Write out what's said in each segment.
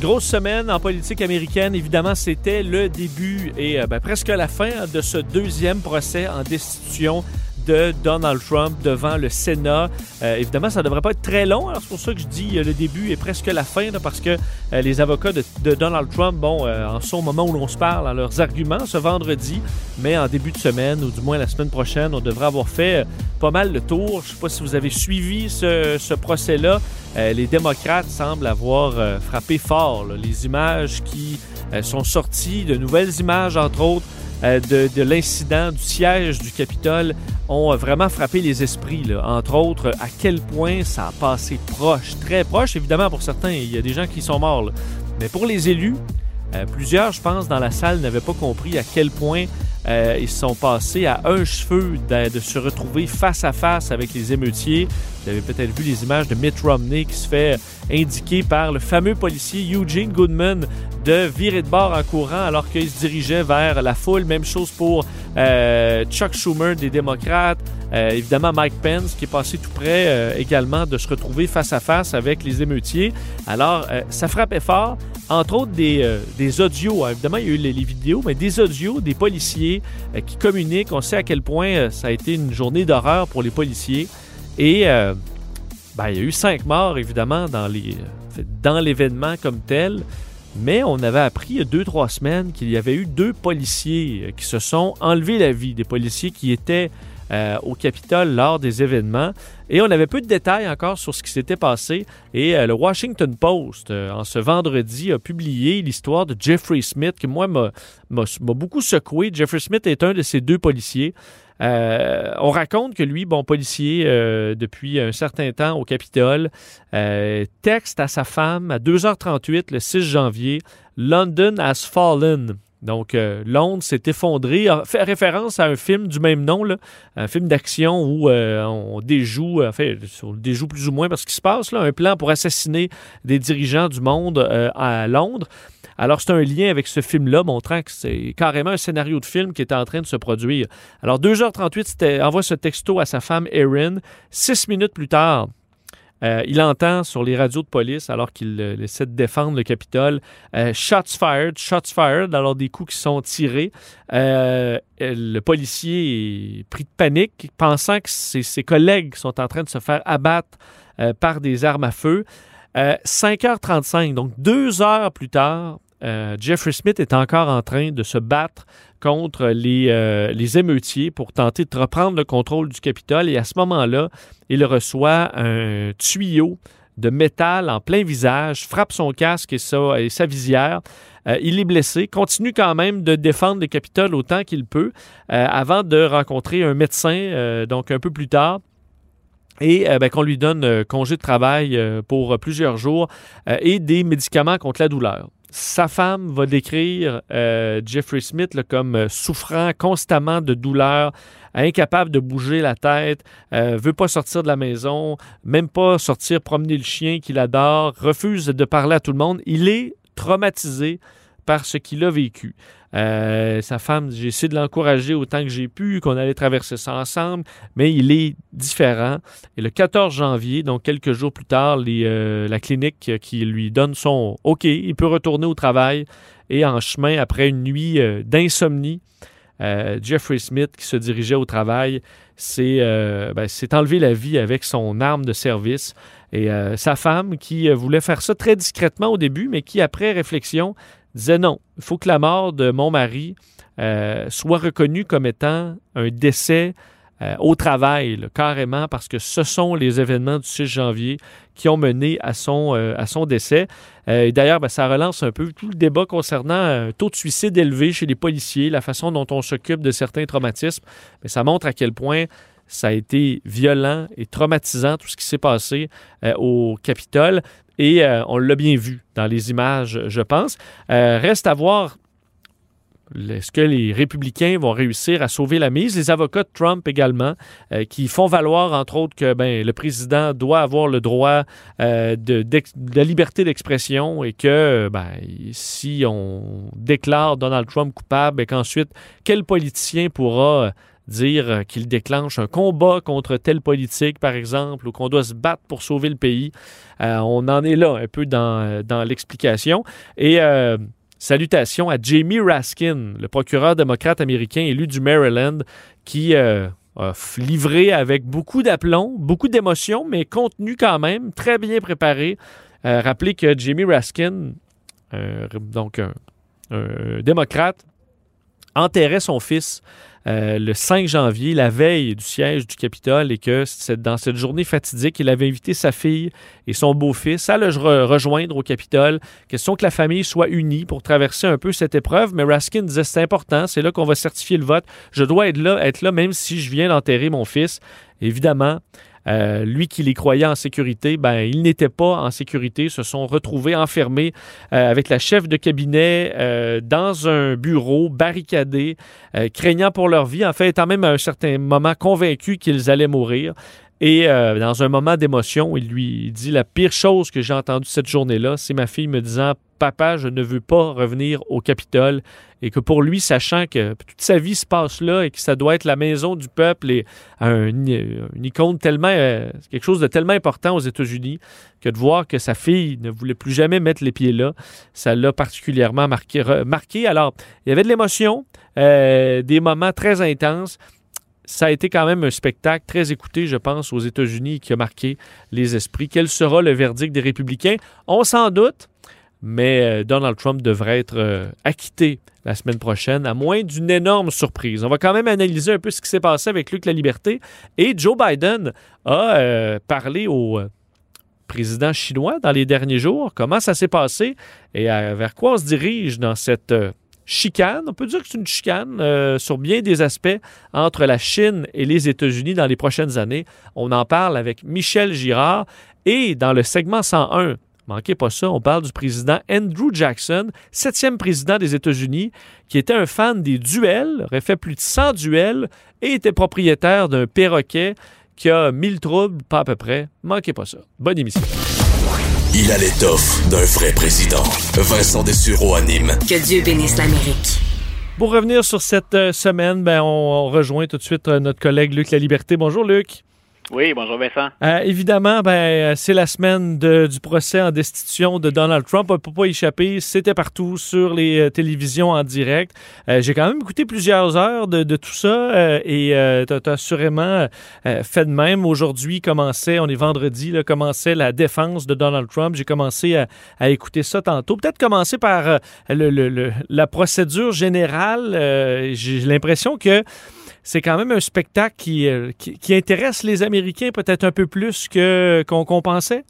Grosse semaine en politique américaine. Évidemment, c'était le début et euh, ben, presque la fin de ce deuxième procès en destitution de Donald Trump devant le Sénat. Euh, évidemment, ça ne devrait pas être très long. C'est pour ça que je dis euh, le début est presque la fin, parce que euh, les avocats de, Donald Trump, bon, en sont au moment où l'on se parle, à leurs arguments ce vendredi, mais en début de semaine, ou du moins la semaine prochaine, on devrait avoir fait pas mal le tour. Je ne sais pas si vous avez suivi ce, procès-là. les démocrates semblent avoir frappé fort. Les images qui sont sorties, de nouvelles images, entre autres, euh, de, l'incident du siège du Capitole ont vraiment frappé les esprits. Entre autres, à quel point ça a passé proche, très proche. Évidemment, pour certains, il y a des gens qui sont morts. Mais pour les élus, euh, plusieurs, je pense, dans la salle n'avaient pas compris à quel point euh, ils sont passés à un cheveu de, se retrouver face à face avec les émeutiers. Vous avez peut-être vu les images de Mitt Romney qui se fait indiquer par le fameux policier Eugene Goodman de virer de bord en courant alors qu'il se dirigeait vers la foule. Même chose pour euh, Chuck Schumer des démocrates. Euh, évidemment, Mike Pence qui est passé tout près également de se retrouver face à face avec les émeutiers. Alors, ça frappait fort. Entre autres, des, des audios. Évidemment, il y a eu les vidéos, mais des audios des policiers euh, qui communiquent. On sait à quel point euh, ça a été une journée d'horreur pour les policiers. Et euh, ben, il y a eu cinq morts, évidemment, dans, l'événement comme tel. Mais on avait appris il y a deux, trois semaines qu'il y avait eu deux policiers qui se sont enlevés la vie, des policiers qui étaient au Capitole lors des événements. Et on avait peu de détails encore sur ce qui s'était passé. Et euh, le Washington Post, euh, en ce vendredi, a publié l'histoire de Jeffrey Smith, qui, moi, m'a beaucoup secoué. Jeffrey Smith est un de ces deux policiers. on raconte que lui, bon policier depuis un certain temps au Capitole, texte à sa femme à 2h38 le 6 janvier London has fallen. Donc, euh, Londres s'est effondré. fait référence à un film du même nom, un film d'action où euh, on déjoue, enfin, on déjoue plus ou moins parce qu'il se passe là, un plan pour assassiner des dirigeants du monde euh, à Londres. Alors, c'est un lien avec ce film-là, montrant que c'est carrément un scénario de film qui est en train de se produire. Alors, 2h38, envoie ce texto à sa femme Erin. Six minutes plus tard, euh, il entend sur les radios de police, alors qu'il euh, essaie de défendre le Capitole, euh, shots fired, shots fired, alors des coups qui sont tirés. le policier est pris de panique, pensant que ses, collègues sont en train de se faire abattre par des armes à feu. 5h35, donc deux heures plus tard, Jeffrey Smith est encore en train de se battre contre les, euh, les émeutiers pour tenter de reprendre le contrôle du Capitole. Et à ce moment-là, il reçoit un tuyau de métal en plein visage, frappe son casque et sa, visière. Euh, il est blessé, continue quand même de défendre le Capitole autant qu'il peut euh, avant de rencontrer un médecin, donc un peu plus tard et ben, qu'on lui donne congé de travail pour plusieurs jours et des médicaments contre la douleur sa femme va décrire euh, Jeffrey Smith comme euh, souffrant constamment de douleur, incapable de bouger la tête, euh, veut pas sortir de la maison, même pas sortir promener le chien qu'il adore, refuse de parler à tout le monde. Il est traumatisé par ce qu'il a vécu. Euh, sa femme, j'ai essayé de l'encourager autant que j'ai pu, qu'on allait traverser ça ensemble, mais il est différent. Et le 14 janvier, donc quelques jours plus tard, euh, la clinique qui lui donne son OK, il peut retourner au travail. Et en chemin, après une nuit euh, d'insomnie, Jeffrey Smith, qui se dirigeait au travail, ben, s'est enlevé la vie avec son arme de service. Et sa femme, qui voulait faire ça très discrètement au début, mais qui, après réflexion, disait non, il faut que la mort de mon mari euh, soit reconnue comme étant un décès euh, au travail, carrément, parce que ce sont les événements du 6 janvier qui ont mené à son, euh, décès. D'ailleurs, ben, ça relance un peu tout le débat concernant un taux de suicide élevé chez les policiers, la façon dont on s'occupe de certains traumatismes. Mais ça montre à quel point Ça a été violent et traumatisant, tout ce qui s'est passé euh, au Capitole. Et euh, on l'a bien vu dans les images, je pense. Euh, reste à voir est-ce que les républicains vont réussir à sauver la mise? Les avocats de Trump également, qui font valoir, entre autres, que ben, le président doit avoir le droit de, la liberté d'expression et que ben, si on déclare Donald Trump coupable et qu'ensuite, quel politicien pourra dire qu'il déclenche un combat contre telle politique, par exemple, ou qu'on doit se battre pour sauver le pays. Euh, on en est là un peu dans, dans l'explication. Et Salutations à Jamie Raskin, le procureur démocrate américain élu du Maryland, qui euh, a livré avec beaucoup d'aplomb, beaucoup d'émotion, mais contenu quand même, très bien préparé. Euh, rappelez que Jamie Raskin, donc un, démocrate, enterrait son fils euh, le 5 janvier, la veille du siège du Capitole, et que dans cette journée fatidique, il avait invité sa fille et son beau-fils à le rejoindre au Capitole. Question que la famille soit unie pour traverser un peu cette épreuve. Mais Raskin disait c'est important, c'est là qu'on va certifier le vote. Je dois être là, être là même si je viens d'enterrer mon fils. Évidemment, euh, lui qui les croyait en sécurité, ben, ils n'étaient pas en sécurité, se sont retrouvés enfermés euh, avec la chef de cabinet euh, dans un bureau barricadé, craignant pour leur vie, en fait, étant même à un certain moment convaincus qu'ils allaient mourir. Et dans un moment d'émotion, il lui dit la pire chose que j'ai entendue cette journée-là, c'est ma fille me disant Papa, je ne veux pas revenir au Capitole et que pour lui, sachant que toute sa vie se passe là et que ça doit être la maison du peuple et un, une icône tellement, euh, quelque chose de tellement important aux États-Unis, que de voir que sa fille ne voulait plus jamais mettre les pieds là, ça l'a particulièrement marqué, marqué. Alors, il y avait de l'émotion, euh, des moments très intenses ça a été quand même un spectacle très écouté, je pense, aux États-Unis qui a marqué les esprits. Quel sera le verdict des républicains? On s'en doute mais euh, Donald Trump devrait être euh, acquitté la semaine prochaine, à moins d'une énorme surprise. On va quand même analyser un peu ce qui s'est passé avec Luc La Liberté. Et Joe Biden a euh, parlé au président chinois dans les derniers jours. Comment ça s'est passé et vers quoi on se dirige dans cette chicane, on peut dire que c'est une chicane sur bien des aspects entre la Chine et les États-Unis dans les prochaines années. On en parle avec Michel Girard et dans le segment 101 Manquez pas ça, on parle du président Andrew Jackson, septième président des États-Unis, qui était un fan des duels, aurait fait plus de 100 duels et était propriétaire d'un perroquet qui a mille troubles, pas à peu près. Manquez pas ça. Bonne émission. Il a l'étoffe d'un vrai président. Vincent Dessureau anime. Que Dieu bénisse l'Amérique. Pour revenir sur cette euh, semaine, ben, on, rejoint tout de suite euh, notre collègue Luc La Liberté. Bonjour Luc. Oui, bonjour Vincent. Euh, évidemment, ben, c'est la semaine du procès en destitution de Donald Trump. On ne peut pas échapper. C'était partout sur les euh, télévisions en direct. Euh, j'ai quand même écouté plusieurs heures de, tout ça et tu as, assurément fait de même. Aujourd'hui, on est vendredi, commençait la défense de Donald Trump. J'ai commencé à, écouter ça tantôt. Peut-être commencer par le, la procédure générale. J'ai l'impression que c'est quand même un spectacle euh, qui, qui, intéresse les Américains peut-être un peu plus que, qu'on pensait?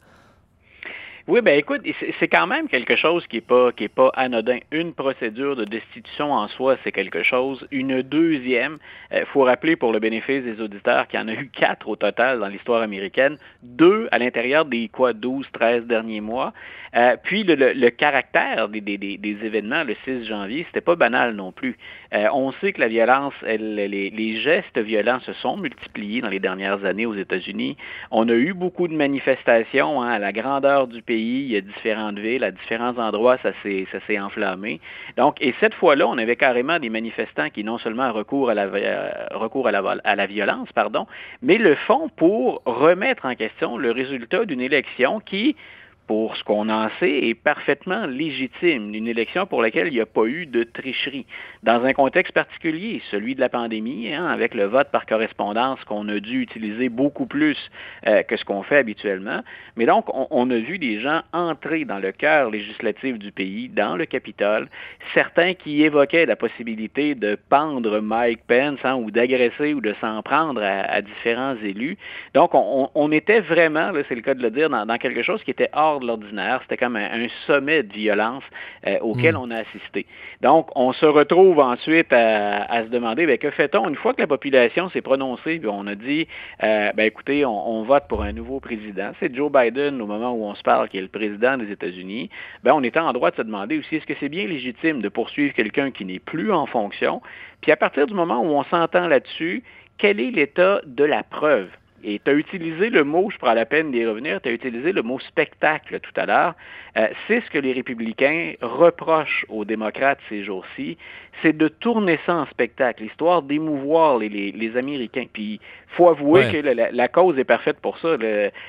Oui, ben écoute, c'est quand même quelque chose qui n'est pas, qui est pas anodin. Une procédure de destitution en soi, c'est quelque chose. Une deuxième, il euh, faut rappeler pour le bénéfice des auditeurs qu'il y en a eu quatre au total dans l'histoire américaine, deux à l'intérieur des quoi, 12, 13 derniers mois. Euh, puis le, caractère des, événements le 6 janvier, c'était pas banal non plus. Euh, on sait que la violence, les, gestes violents se sont multipliés dans les dernières années aux États-Unis. On a eu beaucoup de manifestations hein, à la grandeur du pays. Il y a différentes villes, à différents endroits, ça s'est, enflammé. Donc, et cette fois-là, on avait carrément des manifestants qui non seulement recourent à la, euh, recours à la violence, pardon, mais le font pour remettre en question le résultat d'une élection qui, pour ce qu'on en sait, est parfaitement légitime. Une élection pour laquelle il n'y a pas eu de tricherie. Dans un contexte particulier, celui de la pandémie, hein, avec le vote par correspondance qu'on a dû utiliser beaucoup plus euh, que ce qu'on fait habituellement. Mais donc, on, a vu des gens entrer dans le cœur législatif du pays, dans le Capitole, certains qui évoquaient la possibilité de pendre Mike Pence hein, ou d'agresser ou de s'en prendre à, différents élus. Donc, on, était vraiment, c'est le cas de le dire, dans quelque chose qui était hors hors de l'ordinaire. C'était comme un, sommet de violence auquel hmm. on a assisté. Donc, on se retrouve ensuite à, se demander, ben, que fait-on une fois que la population s'est prononcée, puis on a dit, ben, écoutez, on, vote pour un nouveau président. C'est Joe Biden, au moment où on se parle, qui est le président des États-Unis. Ben, on est en droit de se demander aussi, est-ce que c'est bien légitime de poursuivre quelqu'un qui n'est plus en fonction? Puis à partir du moment où on s'entend là-dessus, quel est l'état de la preuve? Et tu as utilisé le mot, je prends la peine d'y revenir, tu as utilisé le mot spectacle tout à l'heure. Euh, c'est ce que les républicains reprochent aux démocrates ces jours-ci, c'est de tourner ça en spectacle, l'histoire d'émouvoir les, les, Américains. Faut avouer que la, cause est parfaite pour ça.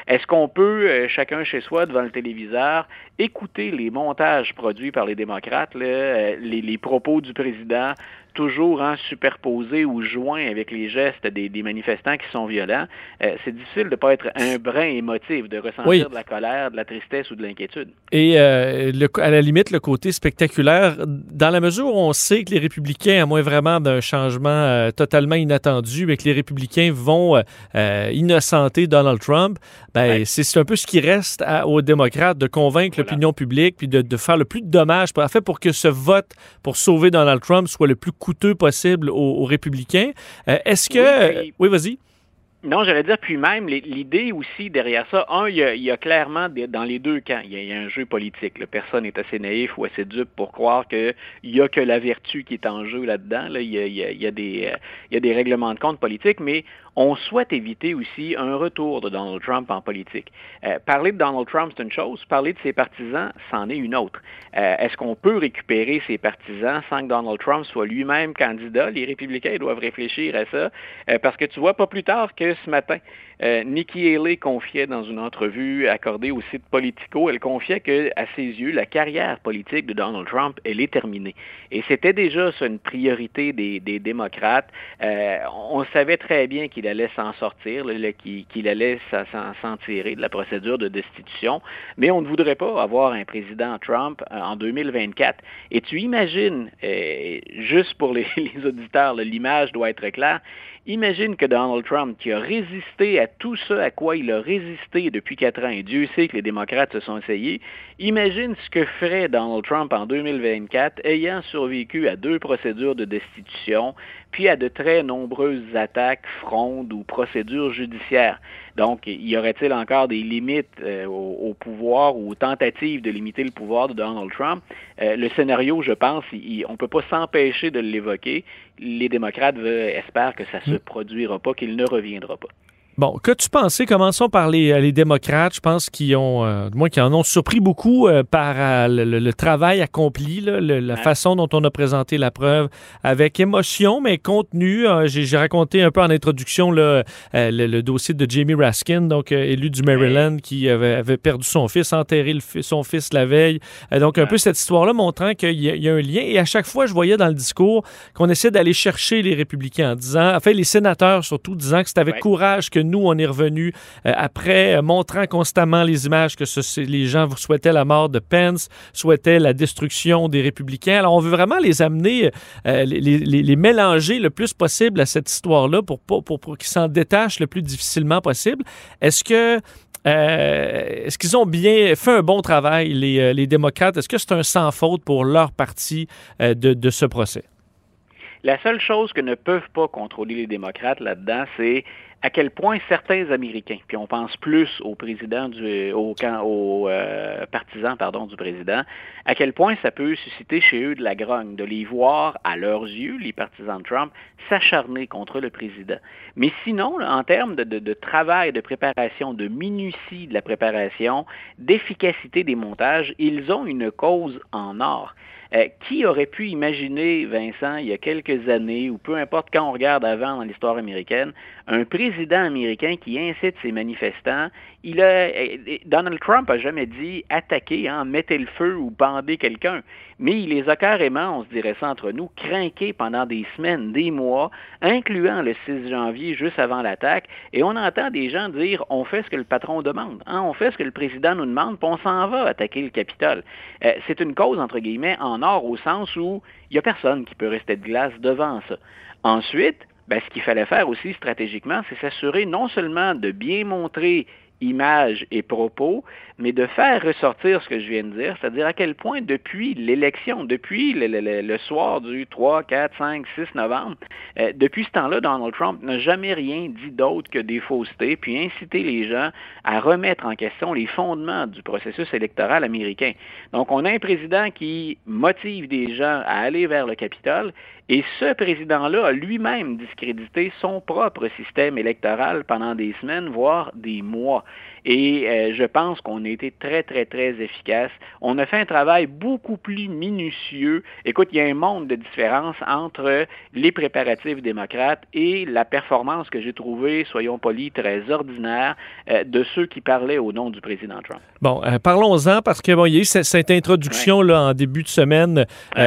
Est-ce qu'on peut, euh, chacun chez soi, devant le téléviseur, écouter les montages produits par les démocrates, euh, les, les propos du président, toujours en superposé ou joint avec les gestes des, manifestants qui sont violents, euh, c'est difficile de ne pas être un brin émotif, de ressentir de la colère, de la tristesse ou de l'inquiétude. Et euh, à la limite, le côté spectaculaire, dans la mesure où on sait que les républicains, à moins vraiment d'un changement euh, totalement inattendu, mais que les républicains vont innocenter Donald Trump, ben, c'est un peu ce qui reste aux démocrates de convaincre l'opinion publique puis de, faire le plus de dommages, fait, pour que ce vote pour sauver Donald Trump soit le plus coûteux possible aux, républicains. Euh, est-ce que... Oui, vas-y. Non, j'allais dire, puis même, l'idée aussi derrière ça, un, il y a, clairement dans les deux camps, il y a, un jeu politique. Personne n'est assez naïf ou assez dupe pour croire qu'il n'y a que la vertu qui est en jeu là-dedans. Il, y a, des, règlements de compte politiques, mais on souhaite éviter aussi un retour de Donald Trump en politique. Euh, parler de Donald Trump, c'est une chose. Parler de ses partisans, c'en est une autre. Euh, est-ce qu'on peut récupérer ses partisans sans que Donald Trump soit lui-même candidat? Les républicains doivent réfléchir à ça. Euh, parce que tu vois, pas plus tard que ce matin, euh, Nikki Haley confiait dans une entrevue accordée au site Politico, elle confiait que, à ses yeux, la carrière politique de Donald Trump, elle est terminée. Et c'était déjà ça, une priorité des, démocrates. Euh, on savait très bien qu'il allait s'en sortir, qu'il allait s'en tirer de la procédure de destitution, mais on ne voudrait pas avoir un président Trump euh, en 2024. Et tu imagines, juste pour les, les auditeurs, l'image doit être claire, Imagine que Donald Trump, qui a résisté à tout ce à quoi il a résisté depuis quatre ans, et Dieu sait que les démocrates se sont essayés, imagine ce que ferait Donald Trump en 2024, ayant survécu à deux procédures de destitution, puis à de très nombreuses attaques, frondes ou procédures judiciaires. Donc, y aurait-il encore des limites euh, au, pouvoir ou aux tentatives de limiter le pouvoir de Donald Trump? Euh, le scénario, je pense, on ne peut pas s'empêcher de l'évoquer. Les démocrates espèrent que ça ne se mm. produira pas, qu'il ne reviendra pas. Bon, qu'as-tu pensé? Commençons par les, euh, les démocrates. Je pense qu'ils ont, euh, moi, qui en ont surpris beaucoup euh, par le, travail accompli, la façon dont on a présenté la preuve avec émotion, mais contenu. J'ai raconté un peu en introduction le, dossier de Jamie Raskin, donc élu du Maryland, qui avait, perdu son fils, enterré son fils la veille. donc, un peu cette histoire-là montrant qu'il y, a un lien. Et à chaque fois, je voyais dans le discours qu'on essaie d'aller chercher les républicains en disant, enfin, les sénateurs surtout, disant que c'est avec courage que nous, on est revenu euh, après, euh, montrant constamment les images que les gens souhaitaient la mort de Pence, souhaitaient la destruction des républicains. Alors, on veut vraiment les amener, euh, les, mélanger le plus possible à cette histoire-là pour, qu'ils s'en détachent le plus difficilement possible. Est-ce qu'ils ont bien fait un bon travail, les, démocrates? Est-ce que c'est un sans faute pour leur parti de, ce procès? La seule chose que ne peuvent pas contrôler les démocrates là-dedans, c'est à quel point certains Américains, puis on pense plus au président du, au, aux euh, partisans pardon du président, à quel point ça peut susciter chez eux de la grogne, de les voir à leurs yeux, les partisans de Trump, s'acharner contre le président. Mais sinon, en termes de, travail, de préparation, de minutie de la préparation, d'efficacité des montages, ils ont une cause en or. Euh, qui aurait pu imaginer, Vincent, il y a quelques années, ou peu importe quand on regarde avant dans l'histoire américaine, un président américain qui incite ses manifestants, Donald Trump a jamais dit attaquer, mettez le feu ou bandez quelqu'un, mais il les a carrément, on se dirait ça entre nous, craqués pendant des semaines, des mois, incluant le 6 janvier juste avant l'attaque, et on entend des gens dire on fait ce que le patron demande, hein, on fait ce que le président nous demande, puis on s'en va attaquer le Capitole. Euh, c'est une cause, entre guillemets, en or au sens où il n'y a personne qui peut rester de glace devant ça. Ensuite, ben, ce qu'il fallait faire aussi stratégiquement, c'est s'assurer non seulement de bien montrer image et propos, mais de faire ressortir ce que je viens de dire, c'est-à-dire à quel point depuis l'élection, depuis le, soir du 3, 4, 5, 6 novembre, euh, depuis ce temps-là, Donald Trump n'a jamais rien dit d'autre que des faussetés, puis inciter les gens à remettre en question les fondements du processus électoral américain. Donc, on a un président qui motive des gens à aller vers le Capitole et ce président-là a lui-même discrédité son propre système électoral pendant des semaines, voire des mois. Et euh, je pense qu'on a été très, très, très efficace. On a fait un travail beaucoup plus minutieux. Écoute, il y a un monde de différence entre les préparatifs démocrates et la performance que j'ai trouvée, soyons polis, très ordinaire euh, de ceux qui parlaient au nom du président Trump. Bon, euh, parlons-en parce que bon, il y a eu cette, introduction là en début de semaine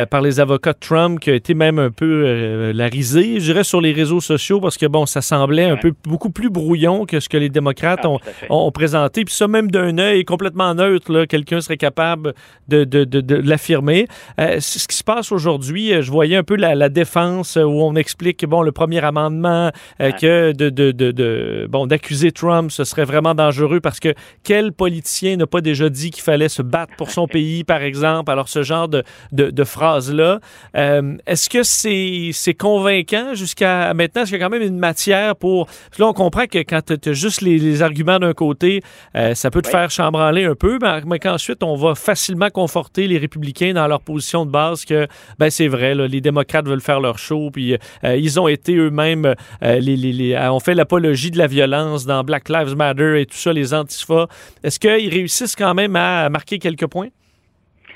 par les avocats de Trump qui a été même un peu la risée, je dirais, sur les réseaux sociaux parce que bon, ça semblait un peu beaucoup plus brouillon que ce que les démocrates ah, ont, ont présenté, puis ça même d'un œil complètement neutre, quelqu'un serait capable de, de, de, l'affirmer. Euh, ce qui se passe aujourd'hui, euh, je voyais un peu la, défense euh, où on explique bon le premier amendement que de, de, bon d'accuser Trump, ce serait vraiment dangereux parce que quel politicien n'a pas déjà dit qu'il fallait se battre pour son pays, par exemple? Alors ce genre de, de, phrases là, est-ce que c'est c'est convaincant jusqu'à maintenant? Est-ce qu'il y a quand même une matière pour là on comprend que quand tu as juste les, les arguments d'un côté euh, ça peut te faire chambranler un peu, mais, qu'ensuite, on va facilement conforter les républicains dans leur position de base que, ben, c'est vrai, les démocrates veulent faire leur show, puis euh, ils ont été eux-mêmes, euh, les, les, ont fait l'apologie de la violence dans Black Lives Matter et tout ça, les antifas. Est-ce qu'ils réussissent quand même à marquer quelques points?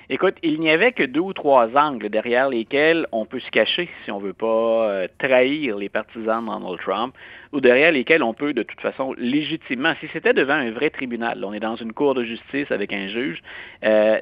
Écoute, il n'y avait que deux ou trois angles derrière lesquels on peut se cacher si on ne veut pas euh, trahir les partisans de Donald Trump, ou derrière lesquels on peut de toute façon légitimement, si c'était devant un vrai tribunal, on est dans une cour de justice avec un juge, euh,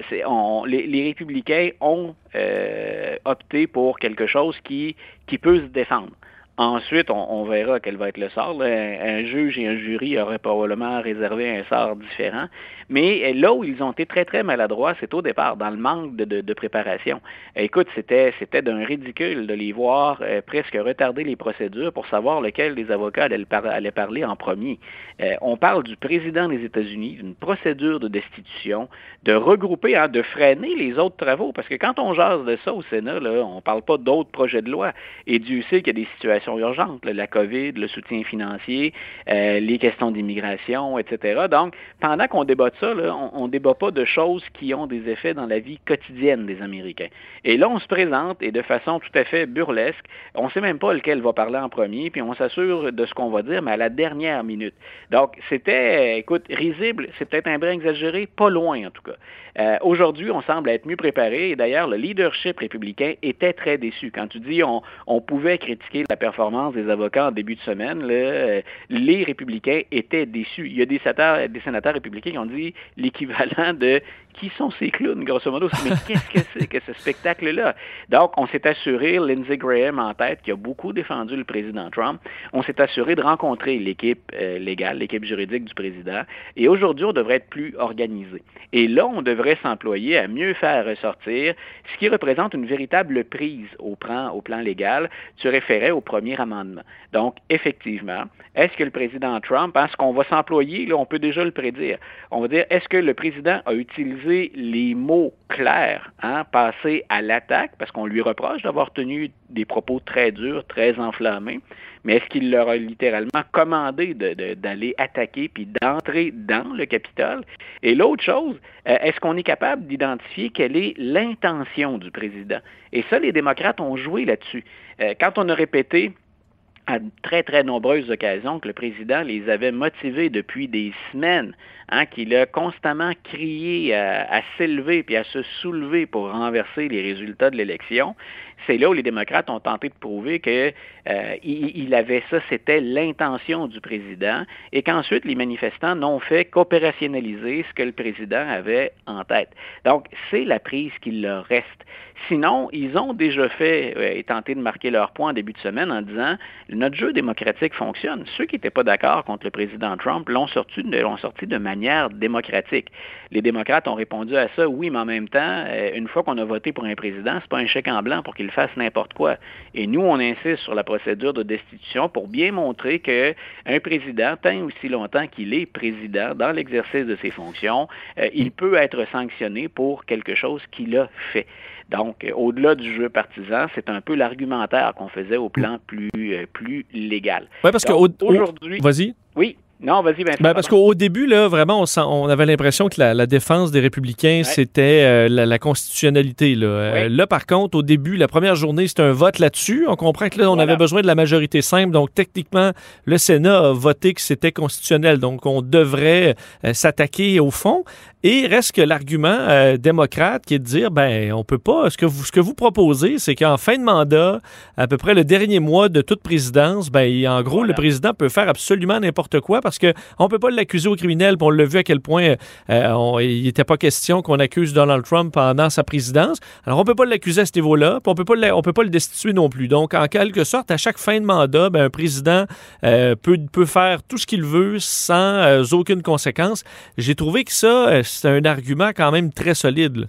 les, républicains ont euh, opté pour quelque chose qui peut se défendre. Ensuite, on, verra quel va être le sort. Un, juge et un jury auraient probablement réservé un sort différent. Mais là où ils ont été très, très maladroits, c'est au départ, dans le manque de, préparation. Écoute, c'était, c'était d'un ridicule de les voir euh, presque retarder les procédures pour savoir lequel des avocats allait, parler en premier. Euh, on parle du président des États-Unis, d'une procédure de destitution, de regrouper, hein, de freiner les autres travaux, parce que quand on jase de ça au Sénat, on ne parle pas d'autres projets de loi. Et Dieu sait qu'il y a des situations urgentes, la COVID, le soutien financier, euh, les questions d'immigration, etc. Donc, pendant qu'on débat de ça, on ne débat pas de choses qui ont des effets dans la vie quotidienne des Américains. Et là, on se présente et de façon tout à fait burlesque, on ne sait même pas lequel va parler en premier, puis on s'assure de ce qu'on va dire, mais à la dernière minute. Donc, c'était, écoute, risible, c'est peut-être un brin exagéré, pas loin en tout cas. Euh, aujourd'hui, on semble être mieux préparé et d'ailleurs, le leadership républicain était très déçu. Quand tu dis on, on pouvait critiquer la performance des avocats en début de semaine, euh, les républicains étaient déçus. Il y a des sénateurs, des sénateurs républicains qui ont dit l'équivalent de qui sont ces clowns, grosso modo? Mais qu'est-ce que c'est que ce spectacle-là? Donc, on s'est assuré, Lindsey Graham en tête, qui a beaucoup défendu le président Trump, on s'est assuré de rencontrer l'équipe euh, légale, l'équipe juridique du président, et aujourd'hui, on devrait être plus organisé. Et là, on devrait s'employer à mieux faire ressortir ce qui représente une véritable prise au plan, légal. Tu référais au premier amendement. Donc, effectivement, est-ce que le président Trump, est-ce qu'on va s'employer, là, on peut déjà le prédire, on va dire, est-ce que le président a utilisé les mots clairs, hein, passer à l'attaque, parce qu'on lui reproche d'avoir tenu des propos très durs, très enflammés, mais est-ce qu'il leur a littéralement commandé d'aller attaquer puis d'entrer dans le Capitole? Et l'autre chose, euh, est-ce qu'on est capable d'identifier quelle est l'intention du président? Et ça, les démocrates ont joué là-dessus. Euh, quand on a répété à très, très nombreuses occasions que le président les avait motivés depuis des semaines, hein, qu'il a constamment crié à, s'élever puis à se soulever pour renverser les résultats de l'élection. C'est là où les démocrates ont tenté de prouver que euh, avait ça, c'était l'intention du président, et qu'ensuite les manifestants n'ont fait qu'opérationnaliser ce que le président avait en tête. Donc, c'est la prise qu'il leur reste. Sinon, ils ont déjà fait euh, et tenté de marquer leur point en début de semaine en disant notre jeu démocratique fonctionne. Ceux qui n'étaient pas d'accord contre le président Trump l'ont sorti, l'ont sorti de manière démocratique. Les démocrates ont répondu à ça, oui, mais en même temps, euh, une fois qu'on a voté pour un président, c'est pas un chèque en blanc pour qu'il qu'il fasse n'importe quoi. Et nous, on insiste sur la procédure de destitution pour bien montrer que un président, tant aussi longtemps qu'il est président dans l'exercice de ses fonctions, euh, il peut être sanctionné pour quelque chose qu'il a fait. Donc, euh, au-delà du jeu partisan, c'est un peu l'argumentaire qu'on faisait au plan plus, euh, plus légal. Oui, parce qu'aujourd'hui. Vas-y. Oui, non, vas-y, Vincent. Ben parce qu'au début, là, vraiment, on, on avait l'impression que la, défense des républicains, c'était euh, la, constitutionnalité. Là. Euh, là, par contre, au début, la première journée, c'était un vote là-dessus. On comprend que là, on avait besoin de la majorité simple. Donc, techniquement, le Sénat a voté que c'était constitutionnel. Donc, on devrait euh, s'attaquer au fond. Et reste que l'argument démocrate qui est de dire, ben, on peut pas. Ce que vous, ce que vous proposez, c'est qu'en fin de mandat, à peu près le dernier mois de toute présidence, ben, en gros, le président peut faire absolument n'importe quoi parce qu'on ne peut pas l'accuser au criminel. on l'a vu à quel point euh, il n'était pas question qu'on accuse Donald Trump pendant sa présidence. Alors, on ne peut pas l'accuser à ce niveau-là. on peut pas on peut pas le destituer non plus. Donc, en quelque sorte, à chaque fin de mandat, ben, un président euh, peut, peut faire tout ce qu'il veut sans euh, aucune conséquence. J'ai trouvé que ça, c'est un argument quand même très solide.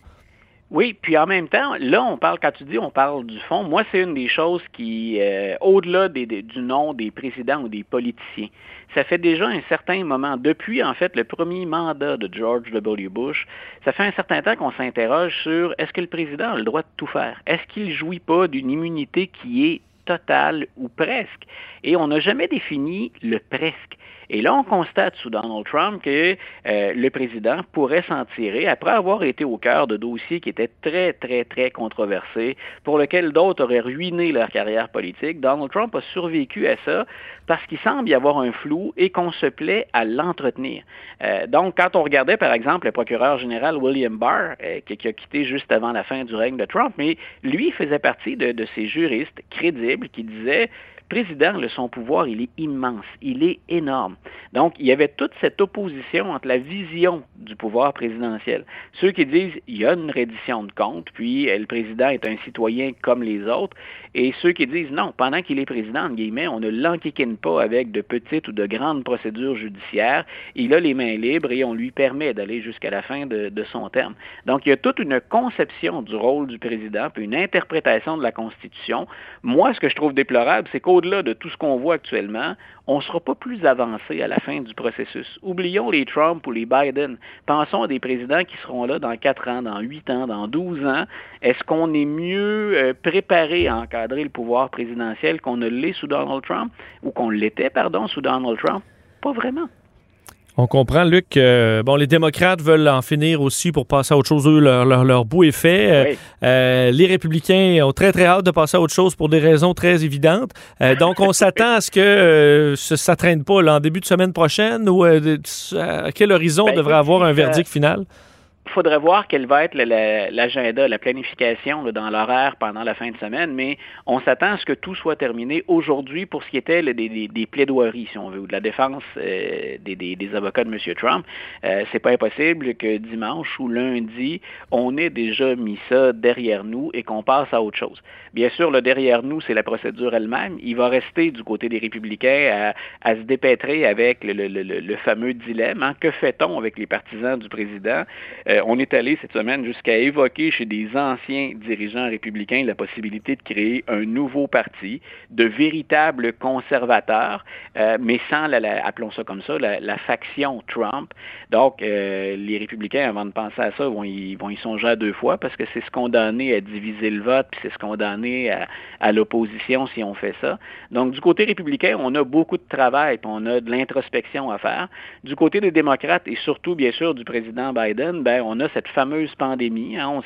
Oui, puis en même temps, là, on parle, quand tu dis on parle du fond, moi, c'est une des choses qui, au-delà du nom des présidents ou des politiciens, ça fait déjà un certain moment, depuis en fait le premier mandat de George W. Bush, ça fait un certain temps qu'on s'interroge sur est-ce que le président a le droit de tout faire? Est-ce qu'il jouit pas d'une immunité qui est totale ou presque? Et on n'a jamais défini le presque. Et là, on constate sous Donald Trump que euh, le président pourrait s'en tirer après avoir été au cœur de dossiers qui étaient très, très, très controversés, pour lesquels d'autres auraient ruiné leur carrière politique. Donald Trump a survécu à ça parce qu'il semble y avoir un flou et qu'on se plaît à l'entretenir. Euh, donc, quand on regardait, par exemple, le procureur général William Barr, euh, qui, a quitté juste avant la fin du règne de Trump, mais lui faisait partie de, de ces juristes crédibles qui disaient président, son pouvoir, il est immense, il est énorme. Donc, il y avait toute cette opposition entre la vision du pouvoir présidentiel. Ceux qui disent il y a une reddition de comptes, puis euh, le président est un citoyen comme les autres, et ceux qui disent non, pendant qu'il est président, en guillemets, on ne l'enquiquine pas avec de petites ou de grandes procédures judiciaires. Il a les mains libres et on lui permet d'aller jusqu'à la fin de, son terme. Donc, il y a toute une conception du rôle du président, puis une interprétation de la Constitution. Moi, ce que je trouve déplorable, c'est qu'au-delà de tout ce qu'on voit actuellement, on ne sera pas plus avancé à la fin du processus. Oublions les Trump ou les Biden. Pensons à des présidents qui seront là dans 4 ans, dans 8 ans, dans 12 ans. Est-ce qu'on est mieux euh, préparé à encadrer le pouvoir présidentiel qu'on ne l'est sous Donald Trump ou qu'on l'était, pardon, sous Donald Trump? Pas vraiment. On comprend, Luc, que bon, les démocrates veulent en finir aussi pour passer à autre chose. Eux, leur, leur, bout est fait. Euh, euh, les républicains ont très, très hâte de passer à autre chose pour des raisons très évidentes. Euh, donc, on s'attend à ce que ça ne traîne pas là, en début de semaine prochaine ou à quel horizon ben, devrait avoir un verdict final? Il faudrait voir quel va être l'agenda, la planification dans l'horaire pendant la fin de semaine, mais on s'attend à ce que tout soit terminé aujourd'hui pour ce qui était des, plaidoiries, si on veut, ou de la défense euh, des, avocats de M. Trump. Euh, c'est pas impossible que dimanche ou lundi, on ait déjà mis ça derrière nous et qu'on passe à autre chose. Bien sûr, le derrière nous, c'est la procédure elle-même. Il va rester du côté des républicains à, se dépêtrer avec le, fameux dilemme. Hein. Que fait-on avec les partisans du président? Euh, on est allé cette semaine jusqu'à évoquer chez des anciens dirigeants républicains la possibilité de créer un nouveau parti de véritables conservateurs, euh, mais sans, appelons ça comme ça, la, faction Trump. Donc, euh, les républicains, avant de penser à ça, vont y, vont y songer à deux fois parce que c'est se condamner à diviser le vote, puis c'est se condamner à, à l'opposition si on fait ça. Donc, du côté républicain, on a beaucoup de travail, puis on a de l'introspection à faire. Du côté des démocrates et surtout, bien sûr, du président Biden, ben, on a cette fameuse pandémie. Hein. on,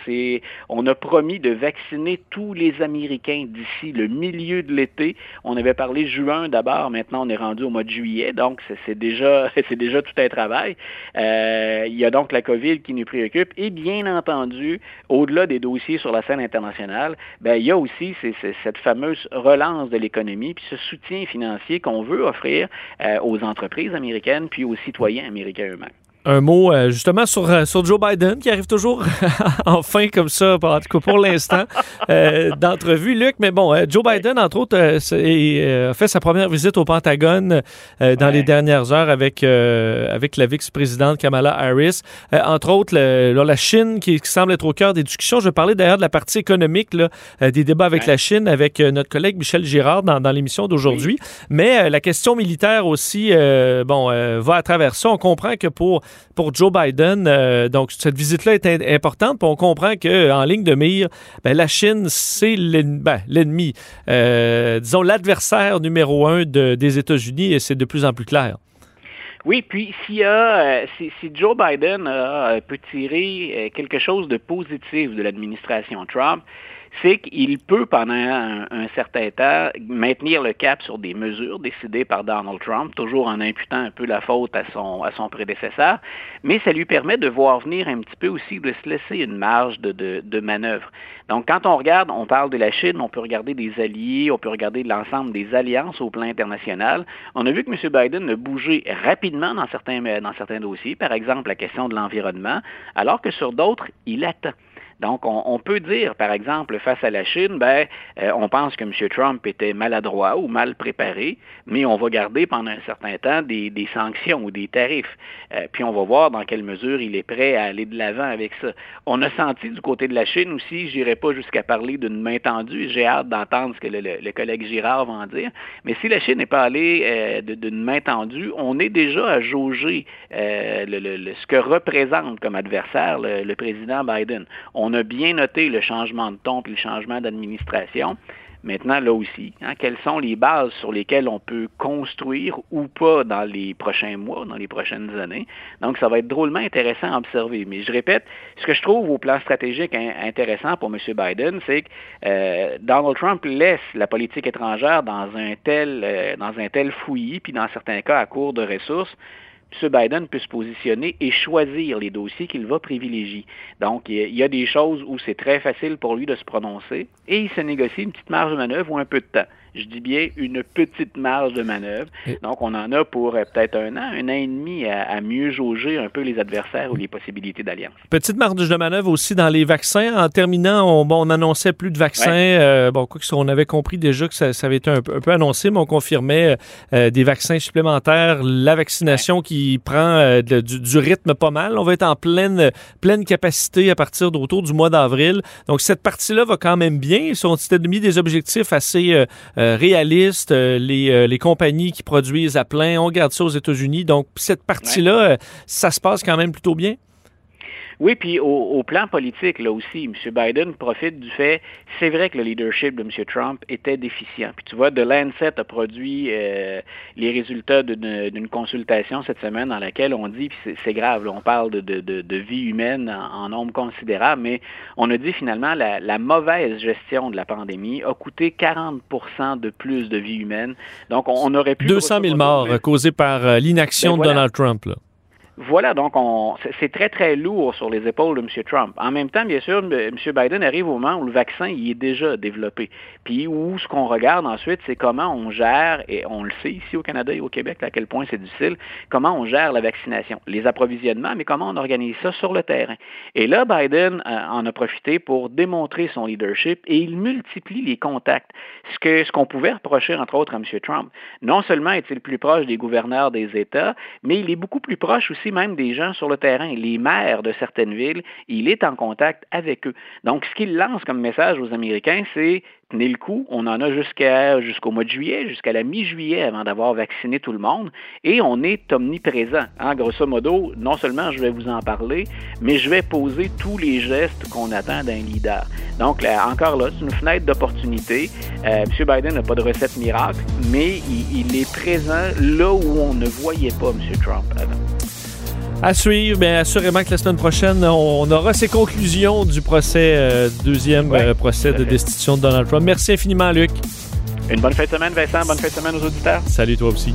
on a promis de vacciner tous les Américains d'ici le milieu de l'été. On avait parlé juin d'abord, maintenant on est rendu au mois de juillet, donc c'est déjà, tout un travail. Euh, il y a donc la COVID qui nous préoccupe et bien entendu, au-delà des dossiers sur la scène internationale, ben, il y a aussi cette fameuse relance de l'économie puis ce soutien financier qu'on veut offrir euh, aux entreprises américaines puis aux citoyens américains eux-mêmes. Un mot euh, justement sur, euh, sur Joe Biden qui arrive toujours enfin comme ça, en tout cas pour l'instant, euh, d'entrevue. Luc, mais bon, Joe Biden, entre autres, a fait sa première visite au Pentagone dans les dernières heures avec, avec la vice-présidente Kamala Harris. entre autres, la Chine qui, semble être au cœur des discussions. Je vais parler d'ailleurs de la partie économique là, des débats avec la Chine avec notre collègue Michel Girard dans, dans l'émission d'aujourd'hui. Mais la question militaire aussi, bon, va à travers ça. On comprend que pour pour Joe Biden. Euh, donc, cette visite-là est importante. On comprend qu'en ligne de mire, ben, la Chine, c'est ben, l'ennemi, euh, disons l'adversaire numéro un des États-Unis et c'est de plus en plus clair. Oui, puis euh, si, Joe Biden peut tirer quelque chose de positif de l'administration Trump, c'est qu'il peut, pendant un, certain temps, maintenir le cap sur des mesures décidées par Donald Trump, toujours en imputant un peu la faute à son, prédécesseur, mais ça lui permet de voir venir un petit peu aussi, de se laisser une marge de, de, manœuvre. Donc, quand on regarde, on parle de la Chine, on peut regarder des alliés, on peut regarder l'ensemble des alliances au plan international. On a vu que M. Biden a bougé rapidement dans certains, dans certains dossiers, par exemple la question de l'environnement, alors que sur d'autres, il attend. Donc, on, peut dire, par exemple, face à la Chine, ben, euh, on pense que M. Trump était maladroit ou mal préparé, mais on va garder pendant un certain temps des, sanctions ou des tarifs. Euh, puis on va voir dans quelle mesure il est prêt à aller de l'avant avec ça. On a senti du côté de la Chine aussi, je n'irai pas jusqu'à parler d'une main tendue, j'ai hâte d'entendre ce que le, collègue Girard va en dire, mais si la Chine n'est pas allée euh, d'une main tendue, on est déjà à jauger ce que représente comme adversaire le, président Biden. On a bien noté le changement de ton et le changement d'administration. Maintenant, là aussi, hein, quelles sont les bases sur lesquelles on peut construire ou pas dans les prochains mois, dans les prochaines années? Donc, ça va être drôlement intéressant à observer. Mais je répète, ce que je trouve au plan stratégique intéressant pour M. Biden, c'est que euh, Donald Trump laisse la politique étrangère dans un tel, euh, dans un tel fouillis, puis dans certains cas à court de ressources, M. Biden peut se positionner et choisir les dossiers qu'il va privilégier. Donc, il y a des choses où c'est très facile pour lui de se prononcer et il se négocie une petite marge de manœuvre ou un peu de temps je dis bien une petite marge de manœuvre. Donc, on en a pour euh, peut-être un an, un an et demi à, mieux jauger un peu les adversaires ou les possibilités d'alliance. Petite marge de manœuvre aussi dans les vaccins. En terminant, on, bon, on annonçait plus de vaccins. Euh, bon, quoi que on avait compris déjà que ça, avait été un, peu annoncé, mais on confirmait euh, des vaccins supplémentaires, la vaccination qui prend du, rythme pas mal. On va être en pleine, pleine capacité à partir d'autour du mois d'avril. Donc, cette partie-là va quand même bien. On s'était mis des objectifs assez euh, réaliste. Euh, les, euh, les, compagnies qui produisent à plein, on garde ça aux États-Unis. Donc, cette partie-là, ça se passe quand même plutôt bien? Oui, puis au, plan politique, là aussi, M. Biden profite du fait, c'est vrai que le leadership de M. Trump était déficient. Puis tu vois, The Lancet a produit euh, les résultats d'une consultation cette semaine dans laquelle on dit, puis c'est grave, on parle de, de, de, vie humaine en, nombre considérable, mais on a dit finalement la, la mauvaise gestion de la pandémie a coûté 40% de plus de vie humaine. Donc on, aurait pu... 200 000 morts causés par euh, l'inaction ben de Donald Trump. Là. Voilà, donc c'est très, très lourd sur les épaules de M. Trump. En même temps, bien sûr, M. Biden arrive au moment où le vaccin il est déjà développé. Puis où ce qu'on regarde ensuite, c'est comment on gère, et on le sait ici au Canada et au Québec, à quel point c'est difficile, comment on gère la vaccination, les approvisionnements, mais comment on organise ça sur le terrain. Et là, Biden euh, en a profité pour démontrer son leadership et il multiplie les contacts. Ce ce qu'on pouvait reprocher, entre autres, à M. Trump. Non seulement est-il plus proche des gouverneurs des États, mais il est beaucoup plus proche aussi même des gens sur le terrain, les maires de certaines villes, il est en contact avec eux. Donc, ce qu'il lance comme message aux Américains, c'est tenez le coup, on en a jusqu'à, jusqu'au mois de juillet, jusqu'à la mi-juillet avant d'avoir vacciné tout le monde, et on est omniprésent. Hein? Grosso modo, non seulement je vais vous en parler, mais je vais poser tous les gestes qu'on attend d'un leader. Donc, encore là, c'est une fenêtre d'opportunité. Euh, M. Biden n'a pas de recette miracle, mais il, il est présent là où on ne voyait pas M. Trump avant. À suivre, mais assurément que la semaine prochaine, on aura ces conclusions du procès, euh, deuxième euh, procès de destitution de Donald Trump. Merci infiniment, Luc. Une bonne fin de semaine, Vincent. Bonne fin de semaine aux auditeurs. Salut, toi aussi.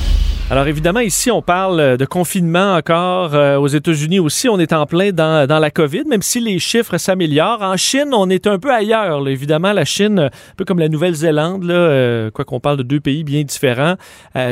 Alors évidemment, ici, on parle euh, de confinement encore. Euh, aux États-Unis aussi, on est en plein dans, la COVID, même si les chiffres s'améliorent. En Chine, on est un peu ailleurs. Évidemment, la Chine, un peu comme la Nouvelle-Zélande, euh, quoi qu'on parle de deux pays bien différents,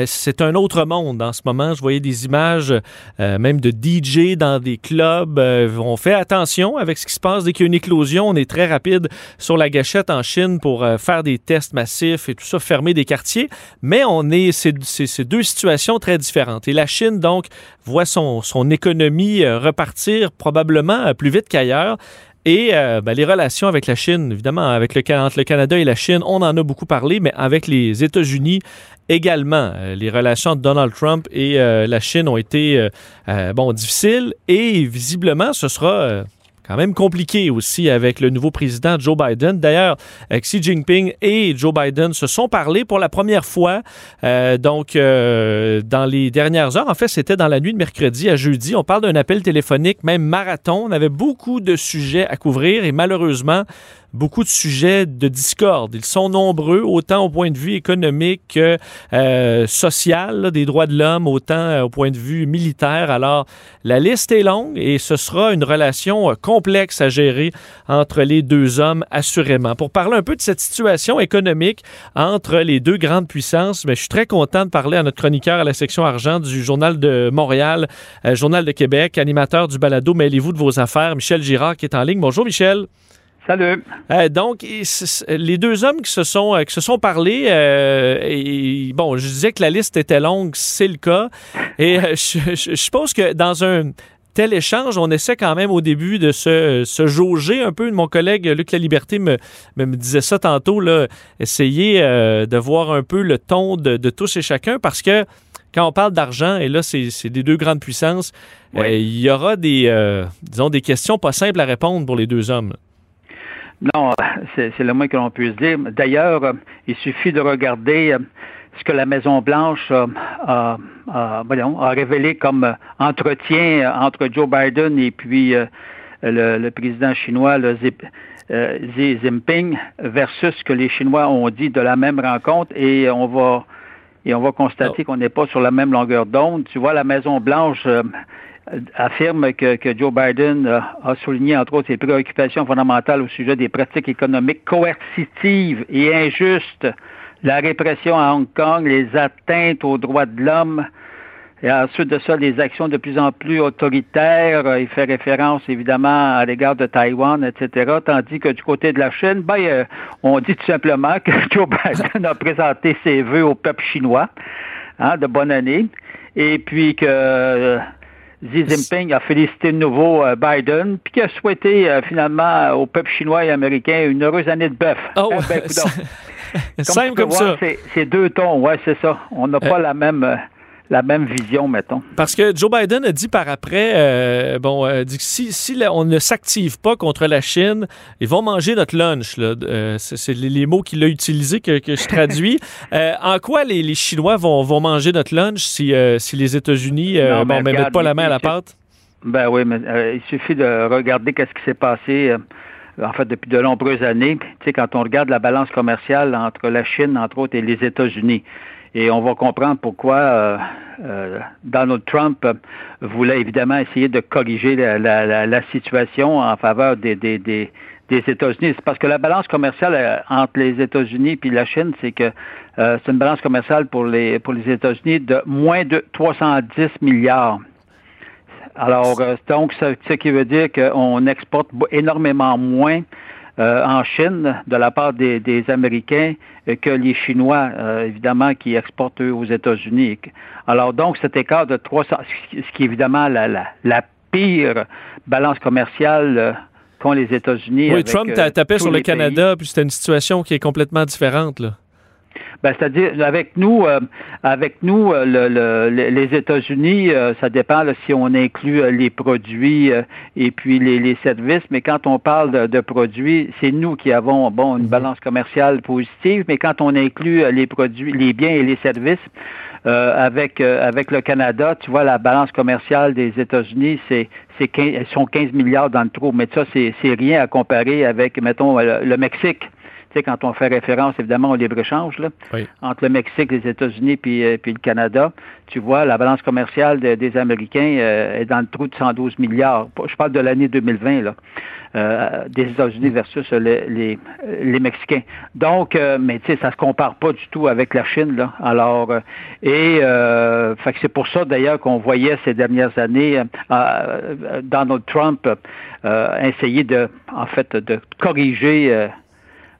c'est un autre monde en ce moment. Je voyais des images même de DJ dans des clubs. on fait attention avec ce qui se passe. Dès qu'il y a une éclosion, on est très rapide sur la gâchette en Chine pour faire des tests massifs et tout ça, fermer des quartiers. Mais on est, c'est deux situations très différentes. Et la Chine, donc, voit son, son économie euh, repartir probablement euh, plus vite qu'ailleurs. Et euh, ben, les relations avec la Chine, évidemment, avec le, entre le Canada et la Chine, on en a beaucoup parlé, mais avec les États-Unis également. les relations entre Donald Trump et la Chine ont été, bon, difficiles et visiblement, ce sera quand même compliqué aussi avec le nouveau président Joe Biden. D'ailleurs, Xi Jinping et Joe Biden se sont parlé pour la première fois. Euh, donc, euh, dans les dernières heures, en fait, c'était dans la nuit de mercredi à jeudi. On parle d'un appel téléphonique, même marathon. On avait beaucoup de sujets à couvrir et malheureusement, beaucoup de sujets de discorde. Ils sont nombreux, autant au point de vue économique que euh, social, des droits de l'homme, autant euh, au point de vue militaire. Alors, la liste est longue et ce sera une relation euh, complexe à gérer entre les deux hommes, assurément. Pour parler un peu de cette situation économique entre les deux grandes puissances, mais je suis très content de parler à notre chroniqueur à la section argent du Journal de Montréal, Journal de Québec, animateur du balado Mêlez-vous de vos affaires, Michel Girard, qui est en ligne. Bonjour, Michel. Salut. Euh, donc, les deux hommes qui se sont, euh, qui se sont parlé, euh, et, bon, je disais que la liste était longue, c'est le cas. Et je, je, suppose que dans un tel échange, on essaie quand même au début de se, se jauger un peu. Mon collègue Luc La Liberté me, me, disait ça tantôt, là, essayer de voir un peu le ton de, de, tous et chacun parce que quand on parle d'argent, et là, c'est des deux grandes puissances, il y aura des, disons, des questions pas simples à répondre pour les deux hommes. Non, c'est le moins que l'on puisse dire. D'ailleurs, il suffit de regarder euh, ce que la Maison-Blanche a, révélé comme entretien entre Joe Biden et puis euh, le, président chinois, le euh, Xi Jinping, versus ce que les Chinois ont dit de la même rencontre. Et on va, et on va constater oh. qu'on n'est pas sur la même longueur d'onde. Tu vois, la Maison-Blanche affirme que, Joe Biden a souligné, entre autres, ses préoccupations fondamentales au sujet des pratiques économiques coercitives et injustes, la répression à Hong Kong, les atteintes aux droits de l'homme, et ensuite de ça, les actions de plus en plus autoritaires. Il fait référence évidemment à l'égard de Taïwan, etc. Tandis que du côté de la Chine, ben, euh, on dit tout simplement que Joe Biden a présenté ses vœux au peuple chinois hein, de bonne année, et puis que euh, Xi Jinping a félicité de nouveau euh, Biden, puis qui a souhaité euh, finalement au peuple chinois et américain une heureuse année de bœuf. Oh, ben, simple comme ça. C'est deux tons, ouais, c'est ça. On n'a pas la même la même vision, mettons. Parce que Joe Biden a dit par après, euh, bon, euh, dit que si, si on ne s'active pas contre la Chine, ils vont manger notre lunch. Euh, c'est les, mots qu'il a utilisés que, que je traduis. en quoi les, les, Chinois vont, vont manger notre lunch si, si les États-Unis ne bon, mettent pas la main à la pâte? Ben oui, mais il suffit de regarder qu'est-ce qui s'est passé en fait, depuis de nombreuses années. Tu sais, quand on regarde la balance commerciale entre la Chine, entre autres, et les États-Unis, et on va comprendre pourquoi euh, euh, Donald Trump voulait évidemment essayer de corriger la, situation en faveur des, des, des, États-Unis. C'est parce que la balance commerciale euh, entre les États-Unis et la Chine, c'est que c'est une balance commerciale pour les pour les États-Unis de moins de 310 milliards. Alors, donc, ce qui veut dire qu'on exporte énormément moins euh, en Chine de la part des, Américains euh, que les Chinois, euh, évidemment, qui exportent eux aux États-Unis. Alors donc, cet écart de 300, ce qui est évidemment la, la, pire balance commerciale qu'ont les États-Unis. Oui, Trump tapé sur le Canada, puis c'était une situation qui est complètement différente. Là. Ben, c'est-à-dire avec nous, euh, avec nous, euh, le, les États-Unis, euh, ça dépend si on inclut les produits et puis les, services. Mais quand on parle de, produits, c'est nous qui avons bon une mhm. balance commerciale positive. Mais quand on inclut les produits, les biens et les services, avec avec le Canada, tu vois la balance commerciale des États-Unis, c'est c'est sont 15 milliards dans le trou. Mais ça, c'est rien à comparer avec, mettons, le Mexique sais, quand on fait référence évidemment au libre-échange là, entre le Mexique, les États-Unis puis, euh, puis le Canada, tu vois, la balance commerciale des Américains euh, est dans le trou de 112 milliards. Je parle de l'année 2020, là. Euh, des États-Unis versus les, les, Mexicains. Donc, mais tu sais, ça se compare pas du tout avec la Chine, là. Alors, et fait que c'est pour ça d'ailleurs qu'on voyait ces dernières années Donald Trump essayer de, en fait, de corriger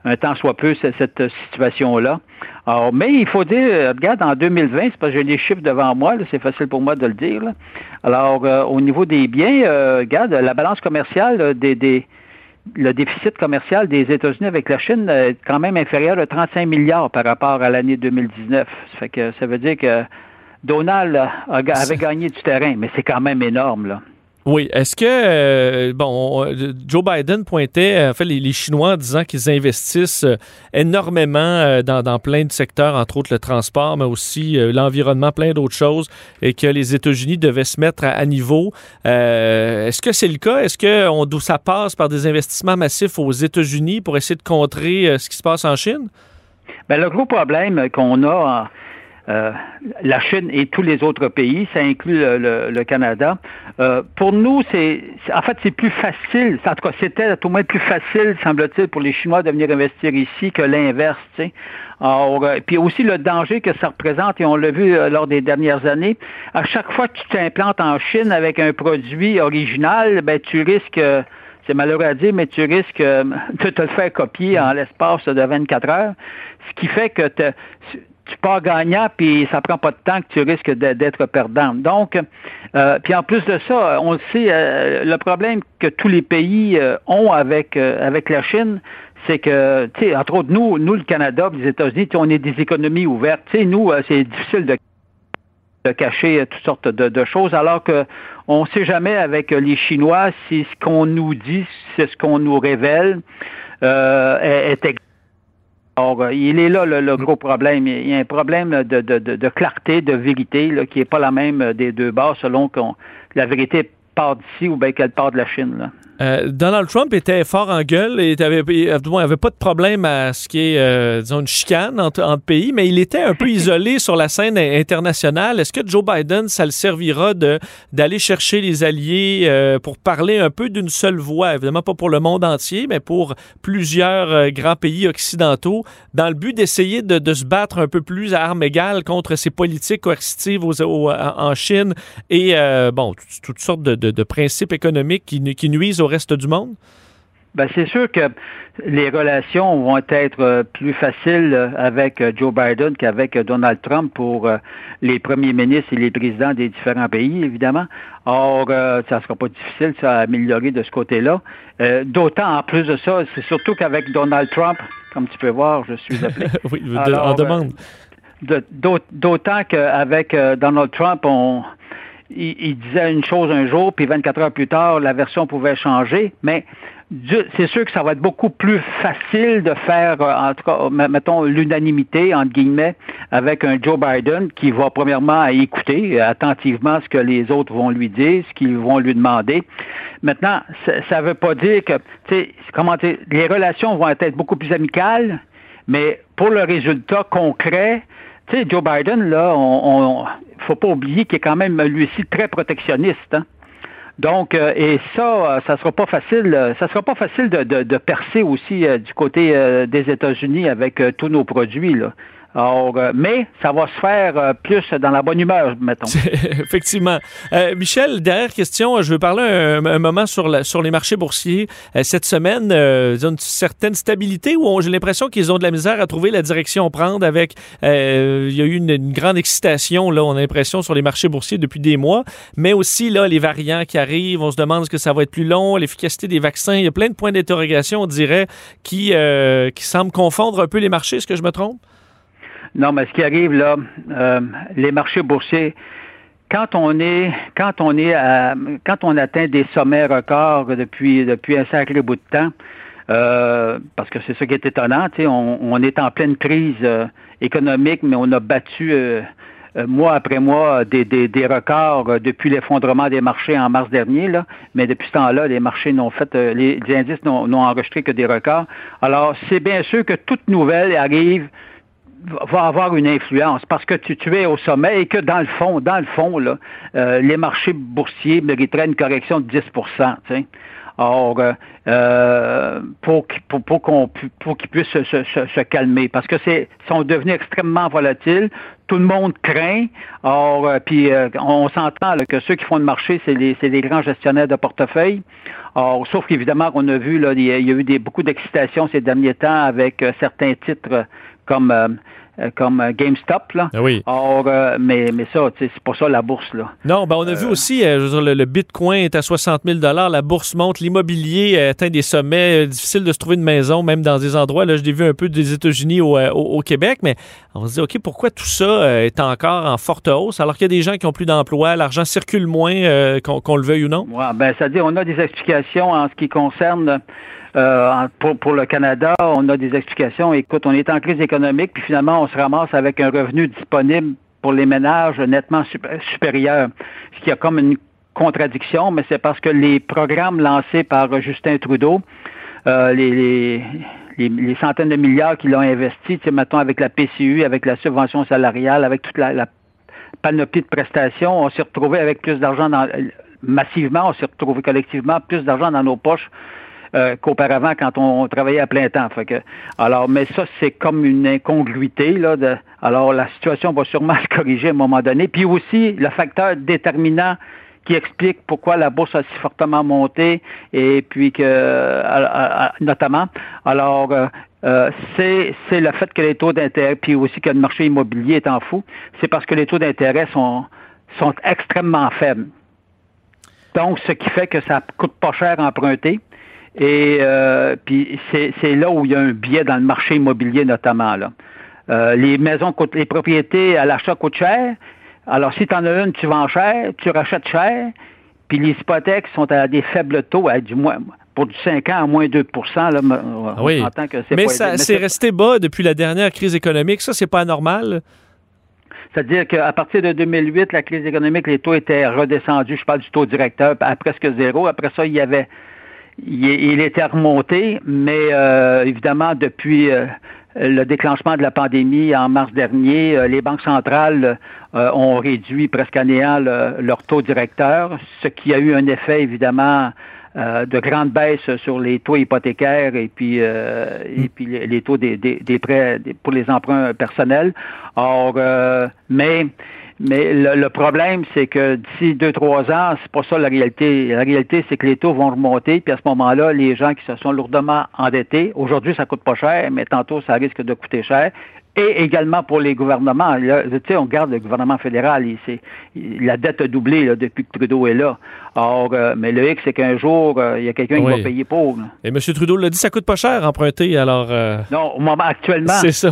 un temps soit peu cette, situation-là. Alors, mais il faut dire, euh, regarde, en 2020, c'est parce que j'ai les chiffres devant moi, c'est facile pour moi de le dire. Alors, euh, au niveau des biens, euh, regarde, la balance commerciale des, le déficit commercial des États-Unis avec la Chine est quand même inférieur à 35 milliards par rapport à l'année 2019. Ça fait que ça veut dire que Donald avait gagné du terrain, mais c'est quand même énorme, là. Oui. Est-ce que, euh, bon, Joe Biden pointait, euh, en fait, les, Chinois en disant qu'ils investissent euh, énormément dans, plein de secteurs, entre autres le transport, mais aussi l'environnement, plein d'autres choses, et que les États-Unis devaient se mettre à, niveau. Est-ce que c'est le cas? Est-ce que on, ça passe par des investissements massifs aux États-Unis pour essayer de contrer ce qui se passe en Chine? Bien, le gros problème qu'on a euh, la Chine et tous les autres pays, ça inclut le, Canada. Euh, pour nous, c'est en fait c'est plus facile. En tout cas, c'était tout au moins plus facile, semble-t-il, pour les Chinois de venir investir ici que l'inverse. Alors, euh, puis aussi le danger que ça représente, et on l'a vu lors des dernières années, à chaque fois que tu t'implantes en Chine avec un produit original, ben tu risques c'est malheureux à dire, mais tu risques de te le faire copier en l'espace de 24 heures, ce qui fait que tu pars gagnant, puis ça prend pas de temps que tu risques d'être perdant. Donc, euh, puis en plus de ça, on sait, euh, le problème que tous les pays euh, ont avec, avec la Chine, c'est que, tu sais, entre autres, nous, nous, le Canada, les États-Unis, on est des économies ouvertes. Tu sais, nous, c'est difficile de, de cacher toutes sortes de, choses, alors que on ne sait jamais avec les Chinois si ce qu'on nous dit, c'est ce qu'on nous révèle, est, est alors, euh, il est là le, gros problème. Il y a un problème de, clarté, de vérité, qui n'est pas la même des deux bords selon qu'on la vérité part d'ici ou bien qu'elle part de la Chine. Euh, Donald Trump était fort en gueule et avait, avait pas de problème à ce qui est, euh, disons, une chicane entre, pays, mais il était un peu isolé sur la scène internationale. Est-ce que Joe Biden, ça le servira d'aller chercher les alliés euh, pour parler un peu d'une seule voix, évidemment pas pour le monde entier, mais pour plusieurs grands pays occidentaux, dans le but d'essayer de, se battre un peu plus à armes égales contre ces politiques coercitives en Chine et, bon, toutes, sortes de, principes économiques qui, qui nuisent aux reste du monde? Ben, c'est sûr que les relations vont être euh, plus faciles euh, avec euh, Joe Biden qu'avec Donald Trump pour les premiers ministres et les présidents des différents pays, évidemment. Or, ça ne sera pas difficile, ça, à améliorer de ce côté-là. D'autant, en plus de ça, c'est surtout qu'avec Donald Trump, comme tu peux voir, je suis appelé. oui, en demande. D'autant qu'avec Donald Trump, on, il, disait une chose un jour, puis 24 heures plus tard, la version pouvait changer, mais c'est sûr que ça va être beaucoup plus facile de faire, euh, en tout cas, mettons, l'unanimité, entre guillemets, avec un Joe Biden qui va premièrement écouter attentivement ce que les autres vont lui dire, ce qu'ils vont lui demander. Maintenant, ça ne veut pas dire que, tu sais, comment les relations vont être beaucoup plus amicales, mais pour le résultat concret, tu sais, Joe Biden, là, on, faut pas oublier qu'il est quand même, lui aussi, très protectionniste. Hein. Donc, euh, et ça, euh, ça sera pas facile. Euh, ça sera pas facile de, de, percer aussi du côté des États-Unis avec tous nos produits. Là. Alors, euh, mais ça va se faire euh, plus dans la bonne humeur, mettons. Effectivement. Euh, Michel, dernière question. Je veux parler un, moment sur, les marchés boursiers. cette semaine, ils ont une certaine stabilité où j'ai l'impression qu'ils ont de la misère à trouver la direction à prendre avec... il y a eu une, grande excitation, là, on a l'impression, sur les marchés boursiers depuis des mois, mais aussi, là, les variants qui arrivent, on se demande est-ce que ça va être plus long, l'efficacité des vaccins. Il y a plein de points d'interrogation, on dirait, qui, qui semblent confondre un peu les marchés. Est-ce que je me trompe? Non, mais ce qui arrive là, euh, les marchés boursiers, quand on est, quand on est, à, quand on atteint des sommets records depuis depuis un sacré bout de temps, euh, parce que c'est ça qui est étonnant, on, on est en pleine crise euh, économique, mais on a battu euh, euh, mois après mois des, des, des records euh, depuis l'effondrement des marchés en mars dernier. Là. Mais depuis ce temps-là, les marchés n'ont fait, les indices n'ont enregistré que des records. Alors, c'est bien sûr que toute nouvelle arrive va avoir une influence parce que tu, tu es au sommet et que dans le fond, dans le fond, là, euh, les marchés boursiers mériteraient une correction de 10 sais. Or, euh, euh pour, pour, pour qu'ils puissent se, calmer, parce que c'est sont devenus extrêmement volatiles. Tout le monde craint. Or, euh, puis euh, on s'entend que ceux qui font le marché, c'est les, les grands gestionnaires de portefeuille. Or, sauf qu'évidemment, qu'on a vu, là, il y a eu des, beaucoup d'excitation ces derniers temps avec certains titres comme euh, comme euh, GameStop. Là. Ah oui. Or, euh, mais, mais ça, c'est pas ça la bourse. Là. Non, ben on a vu aussi, je veux dire, le, le, Bitcoin est à 60 000 la bourse monte, l'immobilier atteint des sommets, difficile de se trouver une maison, même dans des endroits, là, je l'ai vu un peu des États-Unis au, au, au, Québec, mais on se dit, OK, pourquoi tout ça est encore en forte hausse, alors qu'il y a des gens qui ont plus d'emploi, l'argent circule moins, euh, qu'on qu le veuille ou non? Ouais, ben, c'est-à-dire, on a des explications en ce qui concerne euh, pour, pour, le Canada, on a des explications. Écoute, on est en crise économique, puis finalement, on se ramasse avec un revenu disponible pour les ménages nettement supérieur. Ce qui a comme une contradiction, mais c'est parce que les programmes lancés par Justin Trudeau, euh, les, les, les, centaines de milliards qu'il a investis, tu sais, mettons avec la PCU, avec la subvention salariale, avec toute la, la panoplie de prestations, on s'est retrouvé avec plus d'argent dans massivement, on s'est retrouvé collectivement plus d'argent dans nos poches euh, qu'auparavant quand on, travaillait à plein temps. Fait que, alors, mais ça, c'est comme une incongruité. Là, de, alors, la situation va sûrement se corriger à un moment donné. Puis aussi, le facteur déterminant qui explique pourquoi la bourse a si fortement monté et puis que notamment alors euh, euh, c'est c'est le fait que les taux d'intérêt puis aussi que le marché immobilier est en fou c'est parce que les taux d'intérêt sont sont extrêmement faibles donc ce qui fait que ça coûte pas cher à emprunter et euh, puis c'est là où il y a un biais dans le marché immobilier notamment. Là. Euh, les maisons coûtent, les propriétés à l'achat coûtent cher. Alors si tu en as une, tu vends cher, tu rachètes cher, puis les hypothèques sont à des faibles taux, à du moins pour du 5 ans à moins 2 là, on oui. que Mais ça c'est resté bas depuis la dernière crise économique. Ça, c'est pas anormal? C'est-à-dire qu'à partir de 2008, la crise économique, les taux étaient redescendus. Je parle du taux directeur à presque zéro. Après ça, il y avait il, était remonté, mais euh, évidemment, depuis euh, le déclenchement de la pandémie en mars dernier, euh, les banques centrales euh, ont réduit presque à néant le, leur taux directeur, ce qui a eu un effet, évidemment, euh, de grande baisse sur les taux hypothécaires et puis et puis les, les taux des, des, des prêts pour les emprunts personnels. Or, mais mais le, le problème, c'est que d'ici deux, trois ans, c'est pas ça la réalité. La réalité, c'est que les taux vont remonter, puis à ce moment-là, les gens qui se sont lourdement endettés, aujourd'hui, ça coûte pas cher, mais tantôt, ça risque de coûter cher. Et également pour les gouvernements. Là, tu sais, on regarde le gouvernement fédéral, il, il, la dette a doublé là, depuis que Trudeau est là. Or, euh, mais le hic, c'est qu'un jour, euh, il y a quelqu'un oui. qui va payer pour. Là. Et M. Trudeau l'a dit, ça coûte pas cher emprunter, alors... Euh... Non, au moment actuellement... C'est ça.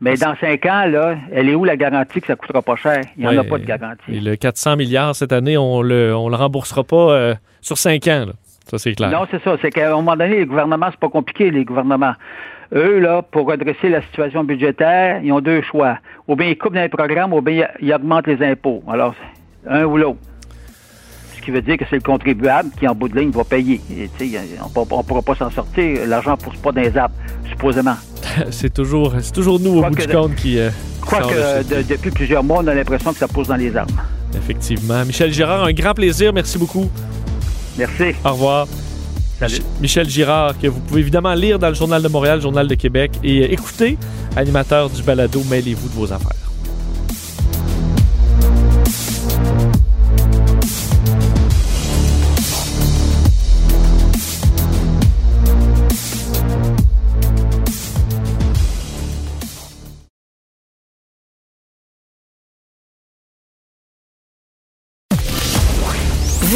Mais dans cinq ans, là, elle est où la garantie que ça ne coûtera pas cher? Il n'y en a pas de garantie. Et le 400 milliards cette année, on le, on le remboursera pas euh, sur cinq ans. Là. Ça, c'est clair. Non, c'est ça. C'est qu'à un moment donné, les gouvernements, c'est pas compliqué, les gouvernements. Eux, là, pour redresser la situation budgétaire, ils ont deux choix. Ou bien ils coupent dans les programmes, ou bien ils augmentent les impôts. Alors, un ou l'autre Ce qui veut dire que c'est le contribuable qui, en bout de ligne, va payer. Et, on ne pourra pas s'en sortir. L'argent ne pousse pas dans les arbres, supposément. c'est toujours, toujours nous, quoi au bout du compte, qui... Euh, Quoique, de, depuis plusieurs mois, on a l'impression que ça pousse dans les arbres. Effectivement. Michel Girard, un grand plaisir. Merci beaucoup. Merci. Au revoir. Salut. Michel Girard, que vous pouvez évidemment lire dans le Journal de Montréal, Journal de Québec, et écouter, animateur du balado Mêlez-vous de vos affaires.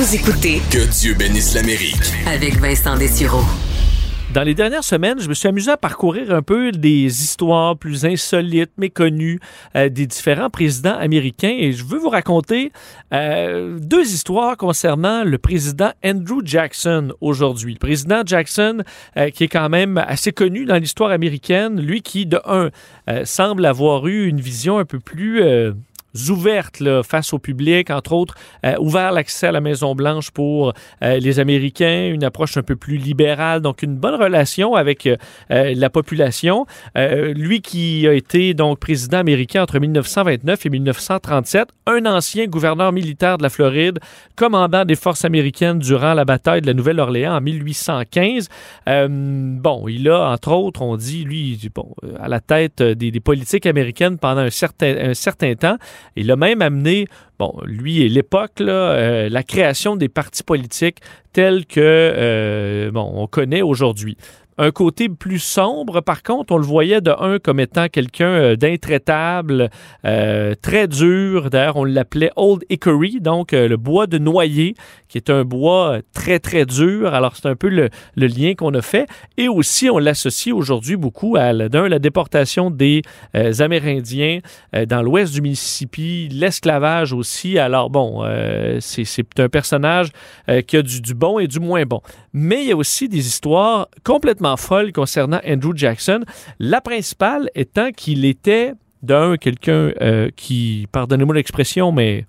Vous écoutez Que Dieu bénisse l'Amérique avec Vincent Dessureau. Dans les dernières semaines, je me suis amusé à parcourir un peu des histoires plus insolites, méconnues euh, des différents présidents américains et je veux vous raconter euh, deux histoires concernant le président Andrew Jackson aujourd'hui. Le président Jackson, euh, qui est quand même assez connu dans l'histoire américaine, lui qui, de un, euh, semble avoir eu une vision un peu plus euh, ouvertes là, face au public, entre autres, euh, ouvert l'accès à la Maison-Blanche pour euh, les Américains, une approche un peu plus libérale, donc une bonne relation avec euh, la population. Lui qui a été donc président américain entre 1929 et 1937, un ancien gouverneur militaire de la Floride, commandant des forces américaines durant la bataille de la Nouvelle-Orléans en 1815. Euh, bon, il a, entre autres, on dit, lui, bon, à la tête des, des politiques américaines pendant un certain, un certain temps. Il a même amené, bon, lui et l'époque, euh, la création des partis politiques tels que, euh, on connaît aujourd'hui. Un côté plus sombre, par contre, on le voyait de un comme étant quelqu'un euh, d'intraitable, euh, très dur. D'ailleurs, on l'appelait Old Hickory, donc euh, le bois de noyer, qui est un bois euh, très, très dur. Alors, c'est un peu le, lien qu'on a fait. Et aussi, on l'associe aujourd'hui beaucoup à, d'un, la déportation des Amérindiens dans l'ouest du Mississippi, l'esclavage aussi. Alors, bon, c'est, un personnage qui a du bon et du moins bon. Mais il y a aussi des histoires complètement folles concernant Andrew Jackson. La principale étant qu'il était, d'un, quelqu'un euh, qui, pardonnez-moi l'expression, mais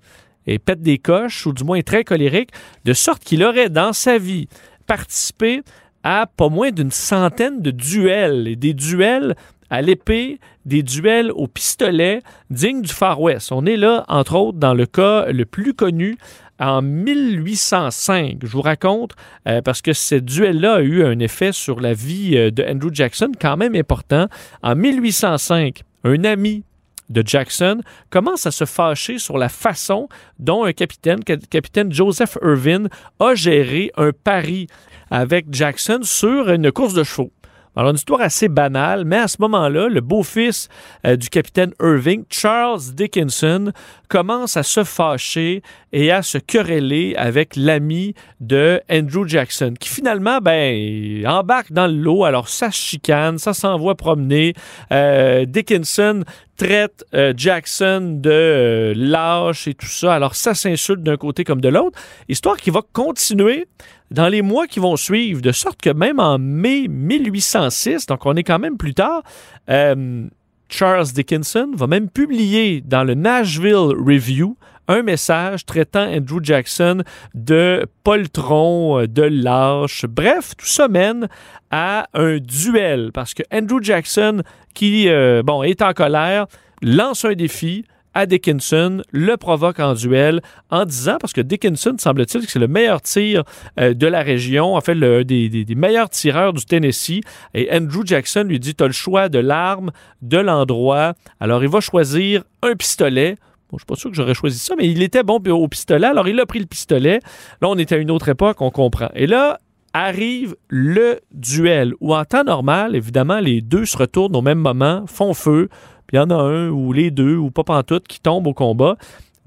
pète des coches, ou du moins est très colérique, de sorte qu'il aurait dans sa vie participé à pas moins d'une centaine de duels, et des duels à l'épée, des duels au pistolet dignes du Far West. On est là, entre autres, dans le cas le plus connu en 1805. Je vous raconte, euh, parce que ce duel-là a eu un effet sur la vie euh, de Andrew Jackson quand même important. En 1805, un ami de Jackson commence à se fâcher sur la façon dont un capitaine, ca- capitaine Joseph Irvin, a géré un pari avec Jackson sur une course de chevaux. Alors, une histoire assez banale, mais à ce moment-là, le beau-fils euh, du capitaine Irving, Charles Dickinson, commence à se fâcher et à se quereller avec l'ami de Andrew Jackson, qui finalement, ben, embarque dans le lot. Alors, ça se chicane, ça s'envoie promener. Euh, Dickinson traite euh, Jackson de lâche et tout ça. Alors, ça s'insulte d'un côté comme de l'autre. Histoire qui va continuer dans les mois qui vont suivre, de sorte que même en mai 1806, donc on est quand même plus tard, euh, Charles Dickinson va même publier dans le Nashville Review un message traitant Andrew Jackson de poltron, euh, de lâche. Bref, tout ça mène à un duel parce que Andrew Jackson, qui euh, bon, est en colère, lance un défi à Dickinson, le provoque en duel en disant, parce que Dickinson, semble-t-il, que c'est le meilleur tir euh, de la région, en fait, des, meilleurs tireurs du Tennessee. Et Andrew Jackson lui dit, tu as le choix de l'arme, de l'endroit. Alors, il va choisir un pistolet. Bon, je suis pas sûr que j'aurais choisi ça, mais il était bon au pistolet. Alors, il a pris le pistolet. Là, on est à une autre époque, on comprend. Et là, arrive le duel, où en temps normal, évidemment, les deux se retournent au même moment, font feu, il y en a un ou les deux, ou pas pantoute, qui tombent au combat.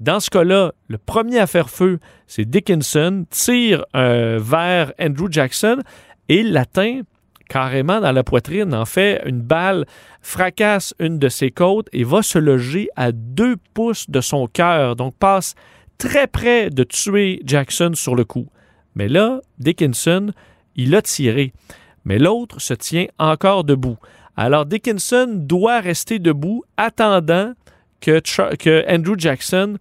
Dans ce cas-là, le premier à faire feu, c'est Dickinson, tire euh, vers Andrew Jackson et l'atteint carrément dans la poitrine. En fait, une balle fracasse une de ses côtes et va se loger à deux pouces de son cœur, donc passe très près de tuer Jackson sur le coup. Mais là, Dickinson, il a tiré. Mais l'autre se tient encore debout. Alors Dickinson doit rester debout, attendant que, Andrew Jackson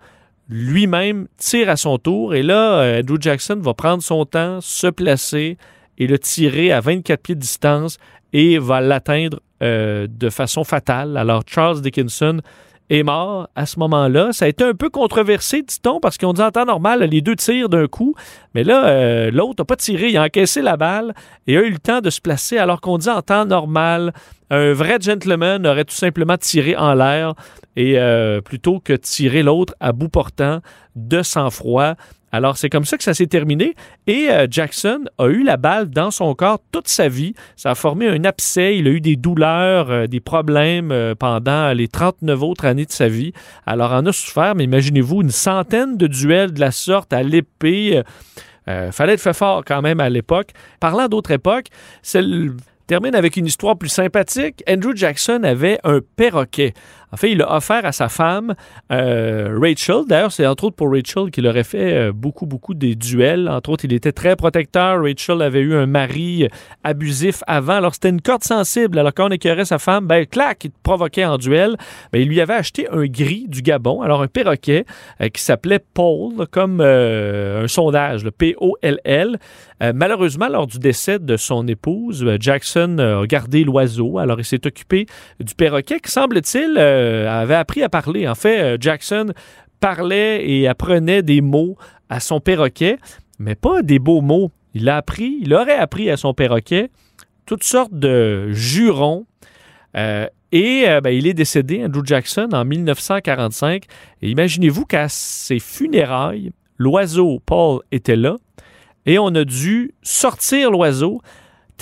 lui-même tire à son tour. Et là, euh, Andrew Jackson va prendre son temps, se placer et le tirer à 24 pieds de distance et va l'atteindre euh, de façon fatale. Alors Charles Dickinson est mort à ce moment-là. Ça a été un peu controversé, dit-on, parce qu'on dit en temps normal, les deux tirent d'un coup. Mais là, euh, l'autre n'a pas tiré, il a encaissé la balle et a eu le temps de se placer, alors qu'on dit en temps normal, un vrai gentleman aurait tout simplement tiré en l'air et euh, plutôt que tirer l'autre à bout portant de sang-froid. Alors, c'est comme ça que ça s'est terminé. Et euh, Jackson a eu la balle dans son corps toute sa vie. Ça a formé un abcès. Il a eu des douleurs, euh, des problèmes pendant les 39 autres années de sa vie. Alors, en a souffert, mais imaginez-vous une centaine de duels de la sorte à l'épée. fallait être fait fort quand même à l'époque. Parlant d'autres époques, c'est termine avec une histoire plus sympathique. Andrew Jackson avait un perroquet. En fait, il l'a offert à sa femme, euh, Rachel. D'ailleurs, c'est entre autres pour Rachel qu'il aurait fait euh, beaucoup, beaucoup des duels. Entre autres, il était très protecteur. Rachel avait eu un mari abusif avant. Alors, c'était une corde sensible. Alors, quand on écœurait sa femme, ben, clac, il te provoquait en duel. Ben, il lui avait acheté un gris du Gabon, alors un perroquet euh, qui s'appelait Paul, comme un sondage, le P-O-L-L. malheureusement, lors du décès de son épouse, Jackson a gardé l'oiseau. Alors, il s'est occupé du perroquet qui, semble-t-il, euh, avait appris à parler. En fait, euh, Jackson parlait et apprenait des mots à son perroquet, mais pas des beaux mots. Il a appris, il aurait appris à son perroquet toutes sortes de jurons. Euh, et ben, il est décédé, Andrew Jackson, en 1945. Et imaginez-vous qu'à ses funérailles, l'oiseau Paul était là et on a dû sortir l'oiseau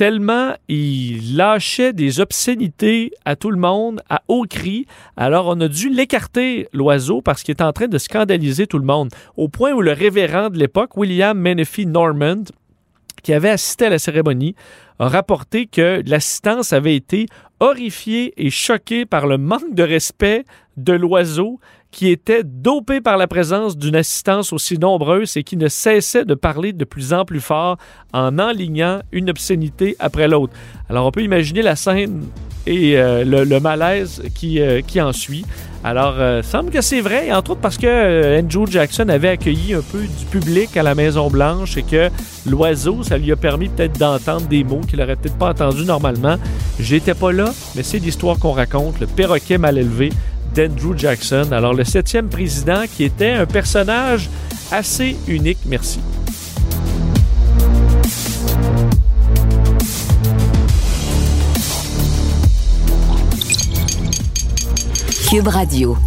tellement il lâchait des obscénités à tout le monde à haut cri. Alors on a dû l'écarter, l'oiseau, parce qu'il est en train de scandaliser tout le monde. Au point où le révérend de l'époque, William Menefee Normand, qui avait assisté à la cérémonie, a rapporté que l'assistance avait été horrifiée et choquée par le manque de respect de l'oiseau qui était dopé par la présence d'une assistance aussi nombreuse et qui ne cessait de parler de plus en plus fort en enlignant une obscénité après l'autre. Alors on peut imaginer la scène et euh, le, malaise qui, euh, qui en suit. Alors, euh, semble que c'est vrai, entre autres parce que Andrew Jackson avait accueilli un peu du public à la Maison Blanche et que l'oiseau, ça lui a permis peut-être d'entendre des mots qu'il aurait peut-être pas entendus normalement. J'étais pas là, mais c'est l'histoire qu'on raconte, le perroquet mal élevé d'Andrew Jackson. Alors le septième président qui était un personnage assez unique. Merci. Cube Radio.